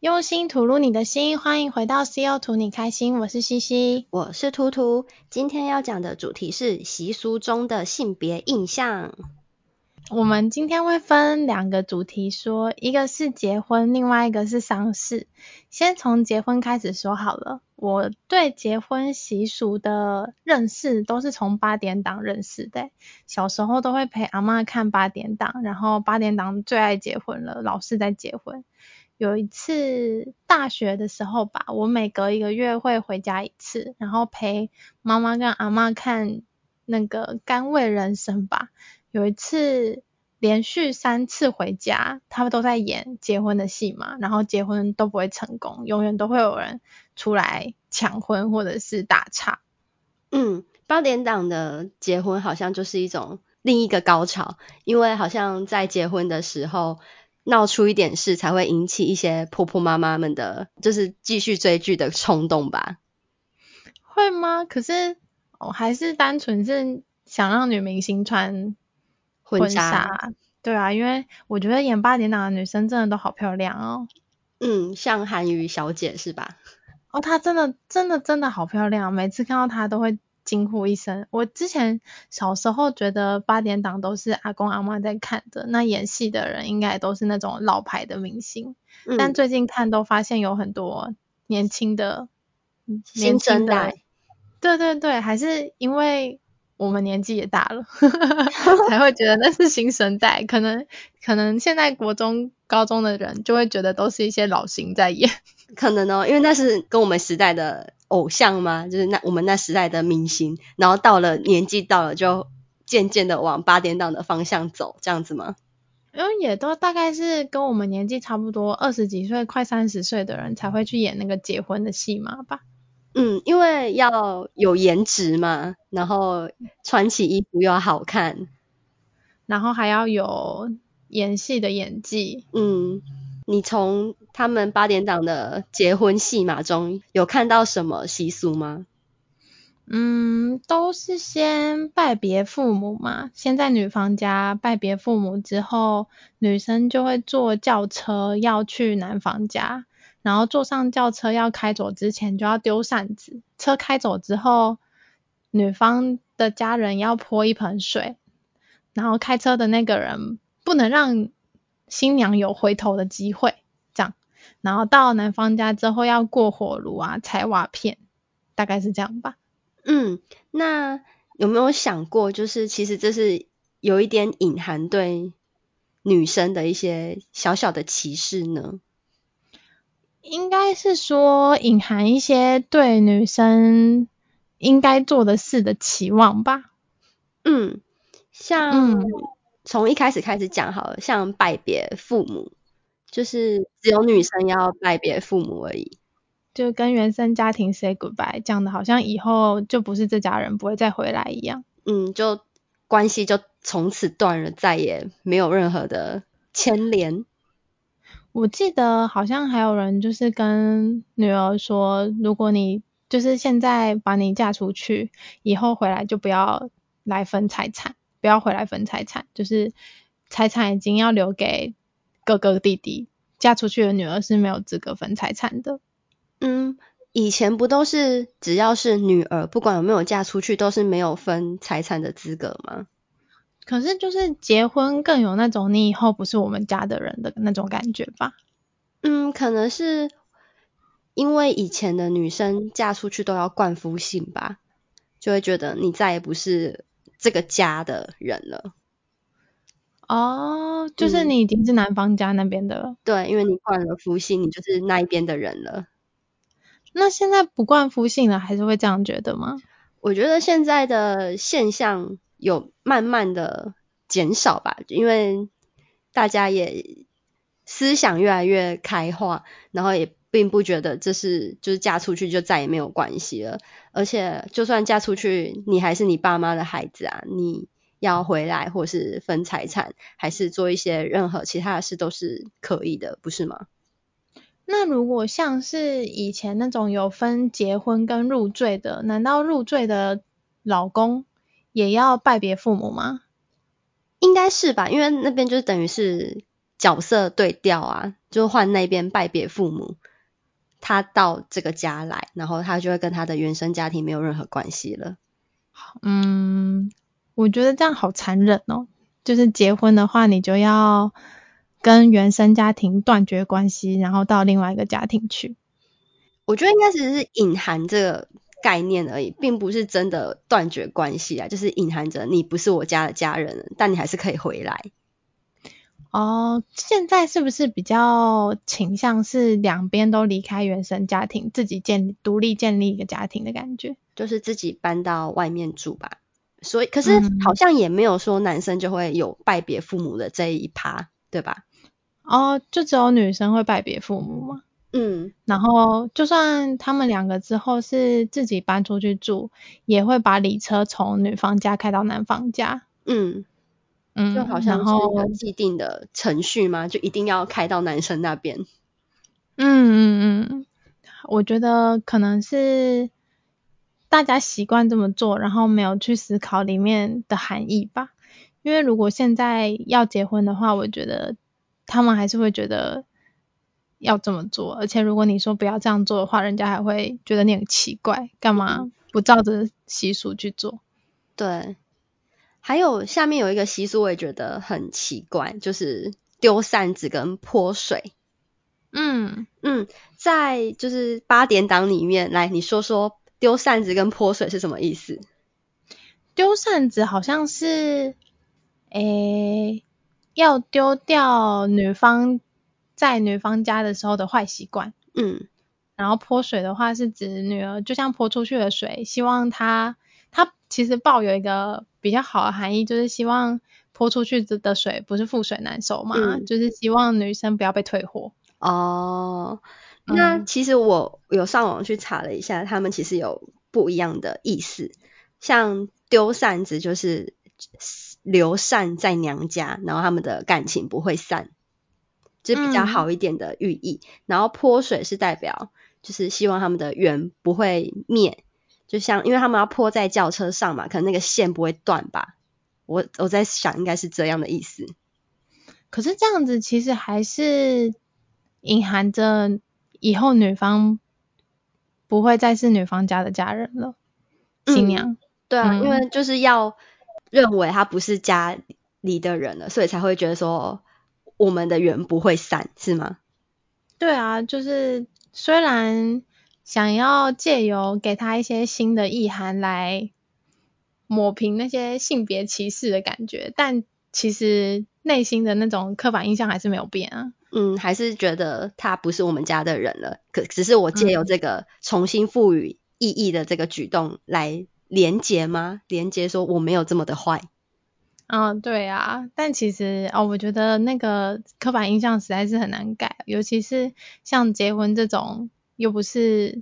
用心吐露你的心，欢迎回到 C.O. 图你开心，我是西西，我是图图。今天要讲的主题是习俗中的性别印象。我们今天会分两个主题说，一个是结婚，另外一个是丧事。先从结婚开始说好了。我对结婚习俗的认识都是从八点档认识的。小时候都会陪阿妈看八点档，然后八点档最爱结婚了，老是在结婚。有一次大学的时候吧，我每隔一个月会回家一次，然后陪妈妈跟阿妈看那个《甘味人生》吧。有一次连续三次回家，他们都在演结婚的戏嘛，然后结婚都不会成功，永远都会有人出来抢婚或者是打岔。嗯，八点档的结婚好像就是一种另一个高潮，因为好像在结婚的时候。闹出一点事才会引起一些婆婆妈妈们的，就是继续追剧的冲动吧？会吗？可是我还是单纯是想让女明星穿婚纱。婚。对啊，因为我觉得演八点档的女生真的都好漂亮哦。嗯，像韩瑜小姐是吧？哦，她真的真的真的好漂亮，每次看到她都会。惊呼一声！我之前小时候觉得八点档都是阿公阿嬷在看的，那演戏的人应该都是那种老牌的明星。嗯、但最近看都发现有很多年轻的，新生代。对对对，还是因为我们年纪也大了，才会觉得那是新生代。可能可能现在国中高中的人就会觉得都是一些老星在演。可能哦，因为那是跟我们时代的。偶像吗？就是那我们那时代的明星，然后到了年纪到了，就渐渐的往八点档的方向走，这样子吗？因为也都大概是跟我们年纪差不多，二十几岁、快三十岁的人才会去演那个结婚的戏嘛吧？嗯，因为要有颜值嘛，然后穿起衣服又要好看，然后还要有演戏的演技。嗯。你从他们八点档的结婚戏码中有看到什么习俗吗？嗯，都是先拜别父母嘛，先在女方家拜别父母之后，女生就会坐轿车要去男方家，然后坐上轿车要开走之前就要丢扇子，车开走之后，女方的家人要泼一盆水，然后开车的那个人不能让。新娘有回头的机会，这样，然后到男方家之后要过火炉啊，踩瓦片，大概是这样吧。嗯，那有没有想过，就是其实这是有一点隐含对女生的一些小小的歧视呢？应该是说隐含一些对女生应该做的事的期望吧。嗯，像。嗯从一开始开始讲好了，像拜别父母，就是只有女生要拜别父母而已，就跟原生家庭 say goodbye，讲的好像以后就不是这家人，不会再回来一样。嗯，就关系就从此断了，再也没有任何的牵连。我记得好像还有人就是跟女儿说，如果你就是现在把你嫁出去，以后回来就不要来分财产。不要回来分财产，就是财产已经要留给哥哥弟弟，嫁出去的女儿是没有资格分财产的。嗯，以前不都是只要是女儿，不管有没有嫁出去，都是没有分财产的资格吗？可是就是结婚更有那种你以后不是我们家的人的那种感觉吧？嗯，可能是因为以前的女生嫁出去都要冠夫姓吧，就会觉得你再也不是。这个家的人了，哦，就是你已经是男方家那边的了。嗯，对，因为你冠了夫姓，你就是那一边的人了。那现在不冠夫姓了，还是会这样觉得吗？我觉得现在的现象有慢慢的减少吧，因为大家也思想越来越开化，然后也。并不觉得这是就是嫁出去就再也没有关系了，而且就算嫁出去，你还是你爸妈的孩子啊，你要回来或是分财产，还是做一些任何其他的事都是可以的，不是吗？那如果像是以前那种有分结婚跟入赘的，难道入赘的老公也要拜别父母吗？应该是吧，因为那边就等于是角色对调啊，就换那边拜别父母，他到这个家来，然后他就会跟他的原生家庭没有任何关系了。嗯，我觉得这样好残忍哦。就是结婚的话，你就要跟原生家庭断绝关系，然后到另外一个家庭去。我觉得应该只是隐含这个概念而已，并不是真的断绝关系啊，就是隐含着你不是我家的家人，但你还是可以回来。哦，现在是不是比较倾向是两边都离开原生家庭，自己建独立建立一个家庭的感觉？就是自己搬到外面住吧。所以，可是好像也没有说男生就会有拜别父母的这一趴，对吧？哦，就只有女生会拜别父母吗？嗯，然后就算他们两个之后是自己搬出去住，也会把礼车从女方家开到男方家。嗯嗯，就好像是既定的程序嘛，就一定要开到男生那边。嗯嗯嗯，我觉得可能是大家习惯这么做，然后没有去思考里面的含义吧。因为如果现在要结婚的话，我觉得他们还是会觉得。要这么做，而且如果你说不要这样做的话，人家还会觉得你很奇怪，干嘛不照着习俗去做？对，还有下面有一个习俗，我也觉得很奇怪，就是丢扇子跟泼水。嗯嗯，在就是八点档里面，来你说说丢扇子跟泼水是什么意思？丢扇子好像是，诶，要丢掉女方。在女方家的时候的坏习惯，嗯，然后泼水的话是指女儿就像泼出去的水，希望她，她其实抱有一个比较好的含义，就是希望泼出去的水不是覆水难收嘛，嗯，就是希望女生不要被退货。哦，那其实我有上网去查了一下，他们其实有不一样的意思，像丢扇子就是留扇在娘家，然后他们的感情不会散。是比较好一点的寓意，嗯、然后泼水是代表就是希望他们的缘不会灭，就像因为他们要泼在轿车上嘛，可能那个线不会断吧。我我在想应该是这样的意思。可是这样子其实还是隐含着以后女方不会再是女方家的家人了，新娘。嗯、对啊、嗯，因为就是要认为他不是家里的人了，所以才会觉得说。我们的缘不会散，是吗？对啊，就是虽然想要借由给他一些新的意涵来抹平那些性别歧视的感觉，但其实内心的那种刻板印象还是没有变啊。嗯，还是觉得他不是我们家的人了。可只是我借由这个重新赋予意义的这个举动来连接吗？连接说我没有这么的坏。嗯，对啊，但其实哦，我觉得那个刻板印象实在是很难改，尤其是像结婚这种，又不是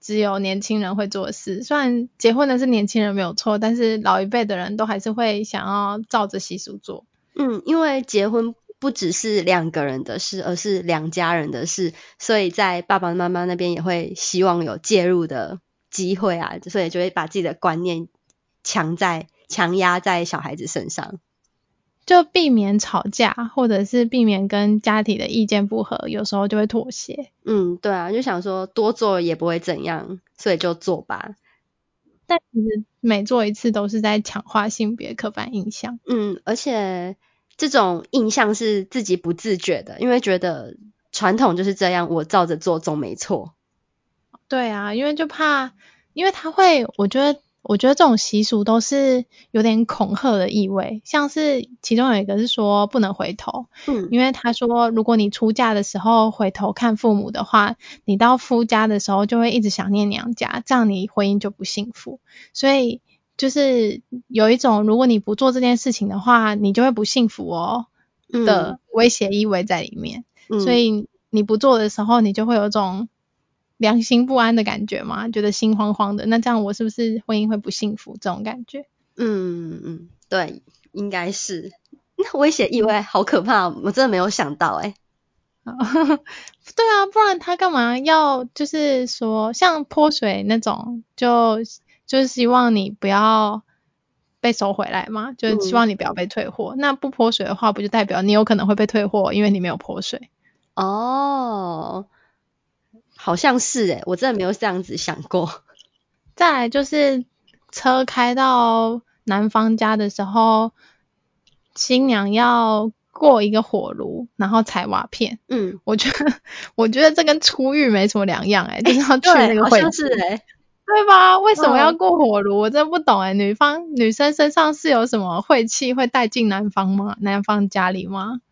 只有年轻人会做事。虽然结婚的是年轻人没有错，但是老一辈的人都还是会想要照着习俗做。嗯，因为结婚不只是两个人的事，而是两家人的事，所以在爸爸妈妈那边也会希望有介入的机会啊，所以就会把自己的观念强在。强压在小孩子身上，就避免吵架，或者是避免跟家庭的意见不合，有时候就会妥协。嗯，对啊，就想说多做也不会怎样，所以就做吧。但其实每做一次都是在强化性别刻板印象。嗯，而且这种印象是自己不自觉的，因为觉得传统就是这样，我照着做总没错。对啊，因为就怕，因为他会，我觉得。我觉得这种习俗都是有点恐吓的意味，像是其中有一个是说不能回头，嗯，因为他说如果你出嫁的时候回头看父母的话，你到夫家的时候就会一直想念娘家，这样你婚姻就不幸福。所以就是有一种如果你不做这件事情的话，你就会不幸福哦的威胁意味在里面。嗯，所以你不做的时候，你就会有一种。良心不安的感觉吗？觉得心慌慌的，那这样我是不是婚姻会不幸福？这种感觉，嗯嗯，对，应该是。那危险意外好可怕，我真的没有想到哎。对啊，不然他干嘛要就是说像泼水那种，就就是希望你不要被收回来嘛，就是希望你不要被退货。嗯、那不泼水的话，不就代表你有可能会被退货，因为你没有泼水。哦，好像是诶，我真的没有这样子想过。再来就是车开到男方家的时候，新娘要过一个火炉，然后踩瓦片。嗯，我觉得 我觉得这跟出狱没什么两样诶，就是要去那个会。好像是诶。对吧？为什么要过火炉？我真的不懂诶，女方女生身上是有什么晦气会带进男方吗？男方家里吗？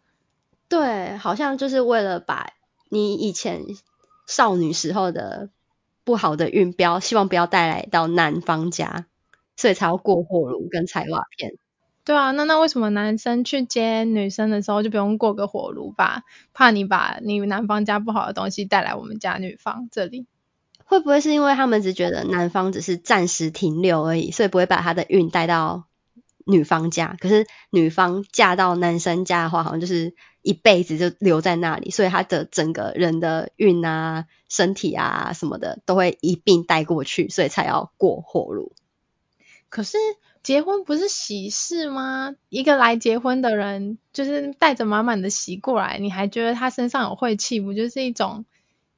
对，好像就是为了把你以前少女时候的不好的运标，希望不要带来到男方家，所以才要过火炉跟踩瓦片。对啊，那那为什么男生去接女生的时候就不用过个火炉吧？怕你把你男方家不好的东西带来我们家女方这里。会不会是因为他们只觉得男方只是暂时停留而已，所以不会把他的运带到女方家？可是女方嫁到男生家的话，好像就是一辈子就留在那里，所以他的整个人的运啊、身体啊什么的都会一并带过去，所以才要过火炉。可是结婚不是喜事吗？一个来结婚的人就是带着满满的喜过来，你还觉得他身上有晦气，不就是一种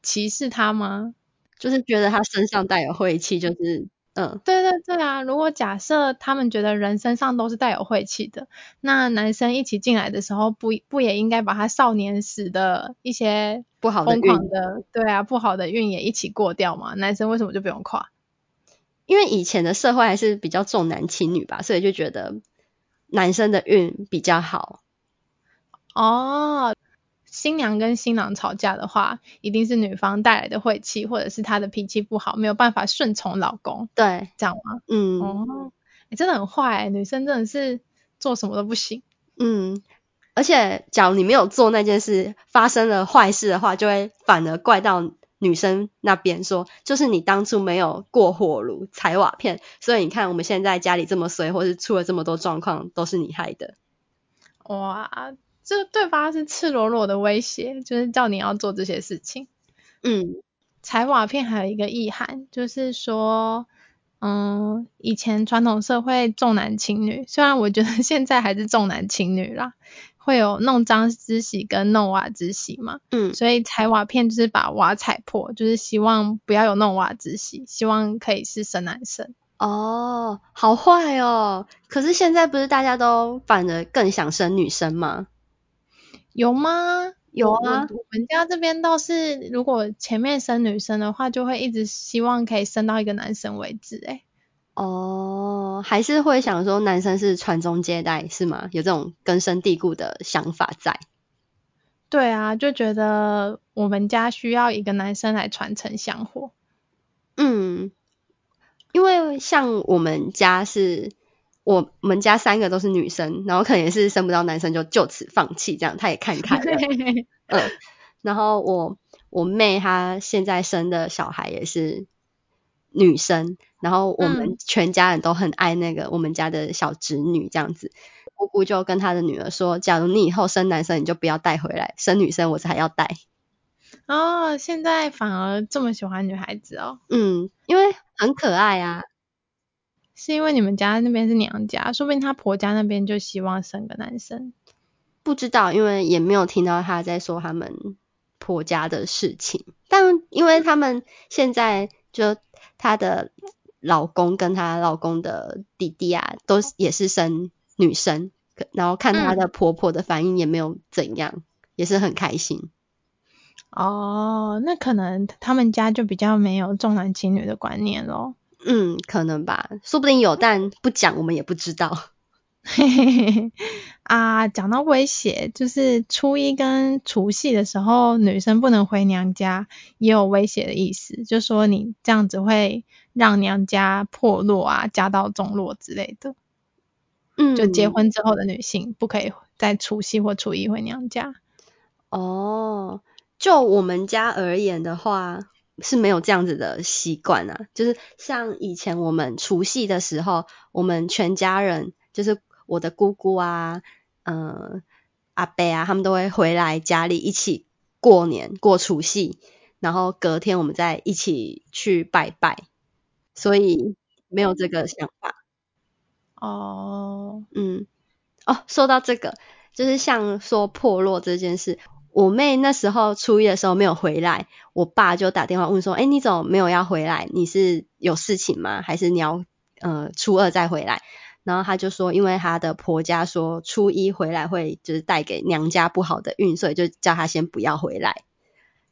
歧视他吗？就是觉得他身上带有晦气，就是嗯，对对对啊。如果假设他们觉得人身上都是带有晦气的，那男生一起进来的时候不，不不也应该把他少年时的一些不好的疯狂的，对啊，不好的运也一起过掉嘛？男生为什么就不用跨？因为以前的社会还是比较重男轻女吧，所以就觉得男生的运比较好。哦。新娘跟新郎吵架的话，一定是女方带来的晦气，或者是她的脾气不好，没有办法顺从老公。对，这样吗？嗯。哦，你真的很坏，女生真的是做什么都不行。嗯，而且假如你没有做那件事，发生了坏事的话，就会反而怪到女生那边，说就是你当初没有过火炉、踩瓦片，所以你看我们现在家里这么衰，或是出了这么多状况，都是你害的。哇。这对方是赤裸裸的威胁，就是叫你要做这些事情。嗯，踩瓦片还有一个意涵，就是说，嗯，以前传统社会重男轻女，虽然我觉得现在还是重男轻女啦，会有弄脏之喜跟弄瓦之喜嘛。嗯，所以踩瓦片就是把瓦踩破，就是希望不要有弄瓦之喜，希望可以是生男生。哦，好坏哦！可是现在不是大家都反而更想生女生吗？有吗？有啊，我们家这边倒是，如果前面生女生的话，就会一直希望可以生到一个男生为止。诶哦，还是会想说男生是传宗接代是吗？有这种根深蒂固的想法在。对啊，就觉得我们家需要一个男生来传承香火。嗯，因为像我们家是。我们家三个都是女生，然后可能也是生不到男生，就就此放弃这样，他也看开了。嗯，然后我我妹她现在生的小孩也是女生，然后我们全家人都很爱那个我们家的小侄女这样子。姑姑就跟她的女儿说，假如你以后生男生，你就不要带回来，生女生我才要带。哦，现在反而这么喜欢女孩子哦。嗯，因为很可爱啊。是因为你们家那边是娘家，说不定她婆家那边就希望生个男生。不知道，因为也没有听到她在说他们婆家的事情。但因为他们现在就她的老公跟她老公的弟弟啊，都也是生女生，然后看她的婆婆的反应也没有怎样，嗯、也是很开心。哦，那可能他们家就比较没有重男轻女的观念咯。嗯，可能吧，说不定有，但不讲我们也不知道。嘿嘿嘿，啊，讲到威胁，就是初一跟除夕的时候，女生不能回娘家，也有威胁的意思，就说你这样子会让娘家破落啊，家道中落之类的。嗯，就结婚之后的女性不可以在除夕或初一回娘家。哦，就我们家而言的话。是没有这样子的习惯啊，就是像以前我们除夕的时候，我们全家人，就是我的姑姑啊，嗯、呃，阿伯啊，他们都会回来家里一起过年过除夕，然后隔天我们再一起去拜拜，所以没有这个想法。哦，嗯，哦，说到这个，就是像说破落这件事，我妹那时候初一的时候没有回来，我爸就打电话问说，哎，你怎么没有要回来？你是有事情吗？还是你要呃初二再回来？然后他就说，因为他的婆家说初一回来会就是带给娘家不好的运，所以就叫他先不要回来。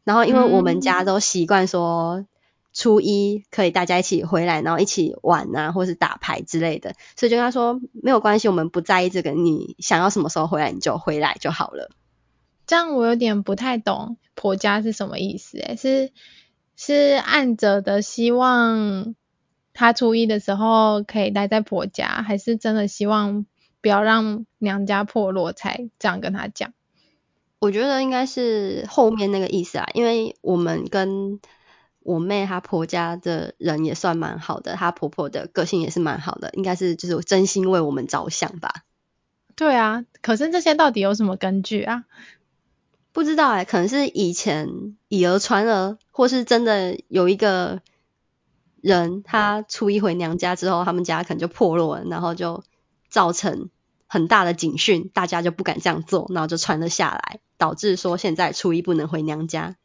然后因为我们家都习惯说初一可以大家一起回来，然后一起玩啊，或是打牌之类的，所以就跟他说没有关系，我们不在意这个，你想要什么时候回来你就回来就好了。这样我有点不太懂婆家是什么意思，诶，是是按着的希望。他初一的时候可以待在婆家，还是真的希望不要让娘家破落才这样跟他讲？我觉得应该是后面那个意思啊，因为我们跟我妹她婆家的人也算蛮好的，她婆婆的个性也是蛮好的，应该是就是真心为我们着想吧。对啊，可是这些到底有什么根据啊？不知道哎、欸，可能是以前以讹传讹，或是真的有一个。人他初一回娘家之后，他们家可能就破落了，然后就造成很大的警讯，大家就不敢这样做，然后就传了下来，导致说现在初一不能回娘家。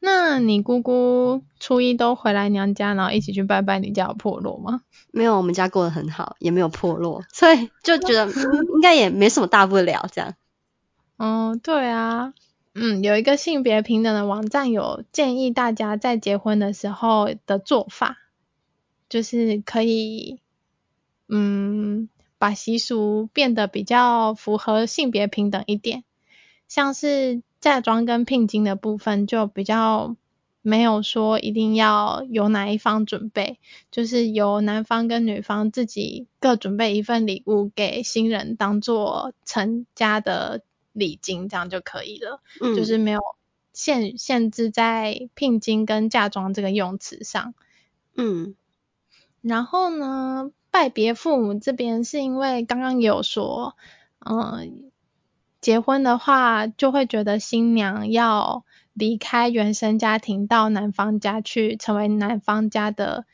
那你姑姑初一都回来娘家，然后一起去拜拜，你家有破落吗？没有，我们家过得很好，也没有破落，所以就觉得 应该也没什么大不了这样。哦，对啊。嗯，有一个性别平等的网站有建议大家在结婚的时候的做法，就是可以，嗯，把习俗变得比较符合性别平等一点，像是嫁妆跟聘金的部分就比较没有说一定要由哪一方准备，就是由男方跟女方自己各准备一份礼物给新人当做成家的。礼金这样就可以了，嗯，就是没有限限制在聘金跟嫁妆这个用词上，嗯，然后呢，拜别父母这边是因为刚刚有说，嗯，结婚的话就会觉得新娘要离开原生家庭到男方家去，成为男方家的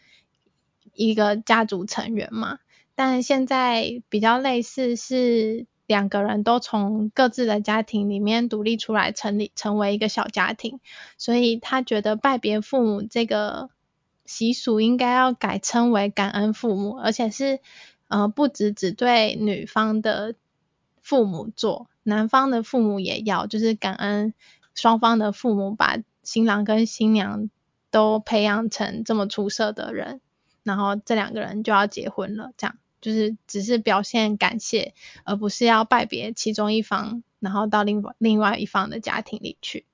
一个家族成员嘛，但现在比较类似是。两个人都从各自的家庭里面独立出来，成立成为一个小家庭，所以他觉得拜别父母这个习俗应该要改称为感恩父母，而且是呃不只只对女方的父母做，男方的父母也要，就是感恩双方的父母把新郎跟新娘都培养成这么出色的人，然后这两个人就要结婚了，这样。就是只是表现感谢，而不是要拜别其中一方，然后到另外另外一方的家庭里去。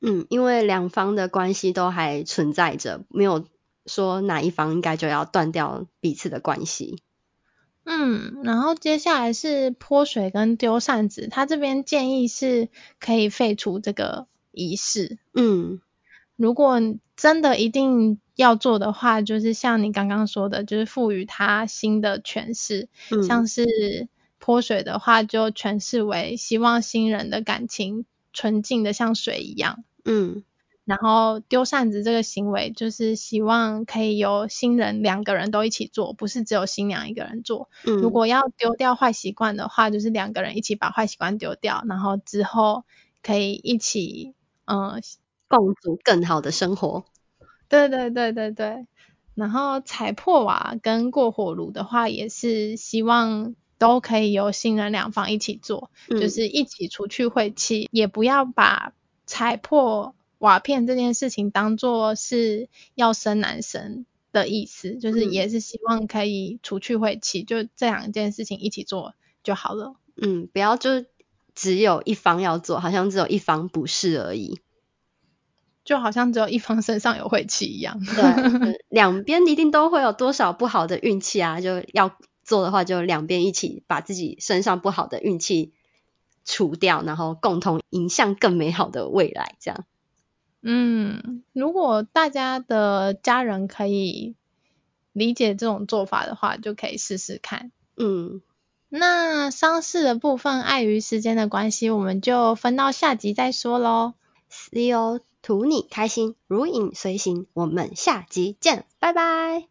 嗯，因为两方的关系都还存在着，没有说哪一方应该就要断掉彼此的关系。嗯，然后接下来是泼水跟丢扇子，他这边建议是可以废除这个仪式。嗯，如果真的一定。要做的话，就是像你刚刚说的，就是赋予它新的诠释。嗯，像是泼水的话，就诠释为希望新人的感情纯净的像水一样。嗯，然后丢扇子这个行为，就是希望可以由新人两个人都一起做，不是只有新娘一个人做。嗯，如果要丢掉坏习惯的话，就是两个人一起把坏习惯丢掉，然后之后可以一起嗯共组更好的生活。对对对对对，然后踩破瓦跟过火炉的话，也是希望都可以由新人两方一起做，嗯，就是一起除去晦气，也不要把踩破瓦片这件事情当做是要生男生的意思，就是也是希望可以除去晦气，就这两件事情一起做就好了。嗯，不要就只有一方要做，好像只有一方不是而已。就好像只有一方身上有晦气一样，对，两边一定都会有多少不好的运气啊，就要做的话，就两边一起把自己身上不好的运气除掉，然后共同迎向更美好的未来，这样。嗯，如果大家的家人可以理解这种做法的话，就可以试试看。嗯，那丧事的部分，碍于时间的关系，我们就分到下集再说喽。See you. 图你开心，如影随形。我们下集见，拜拜，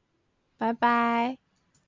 拜拜。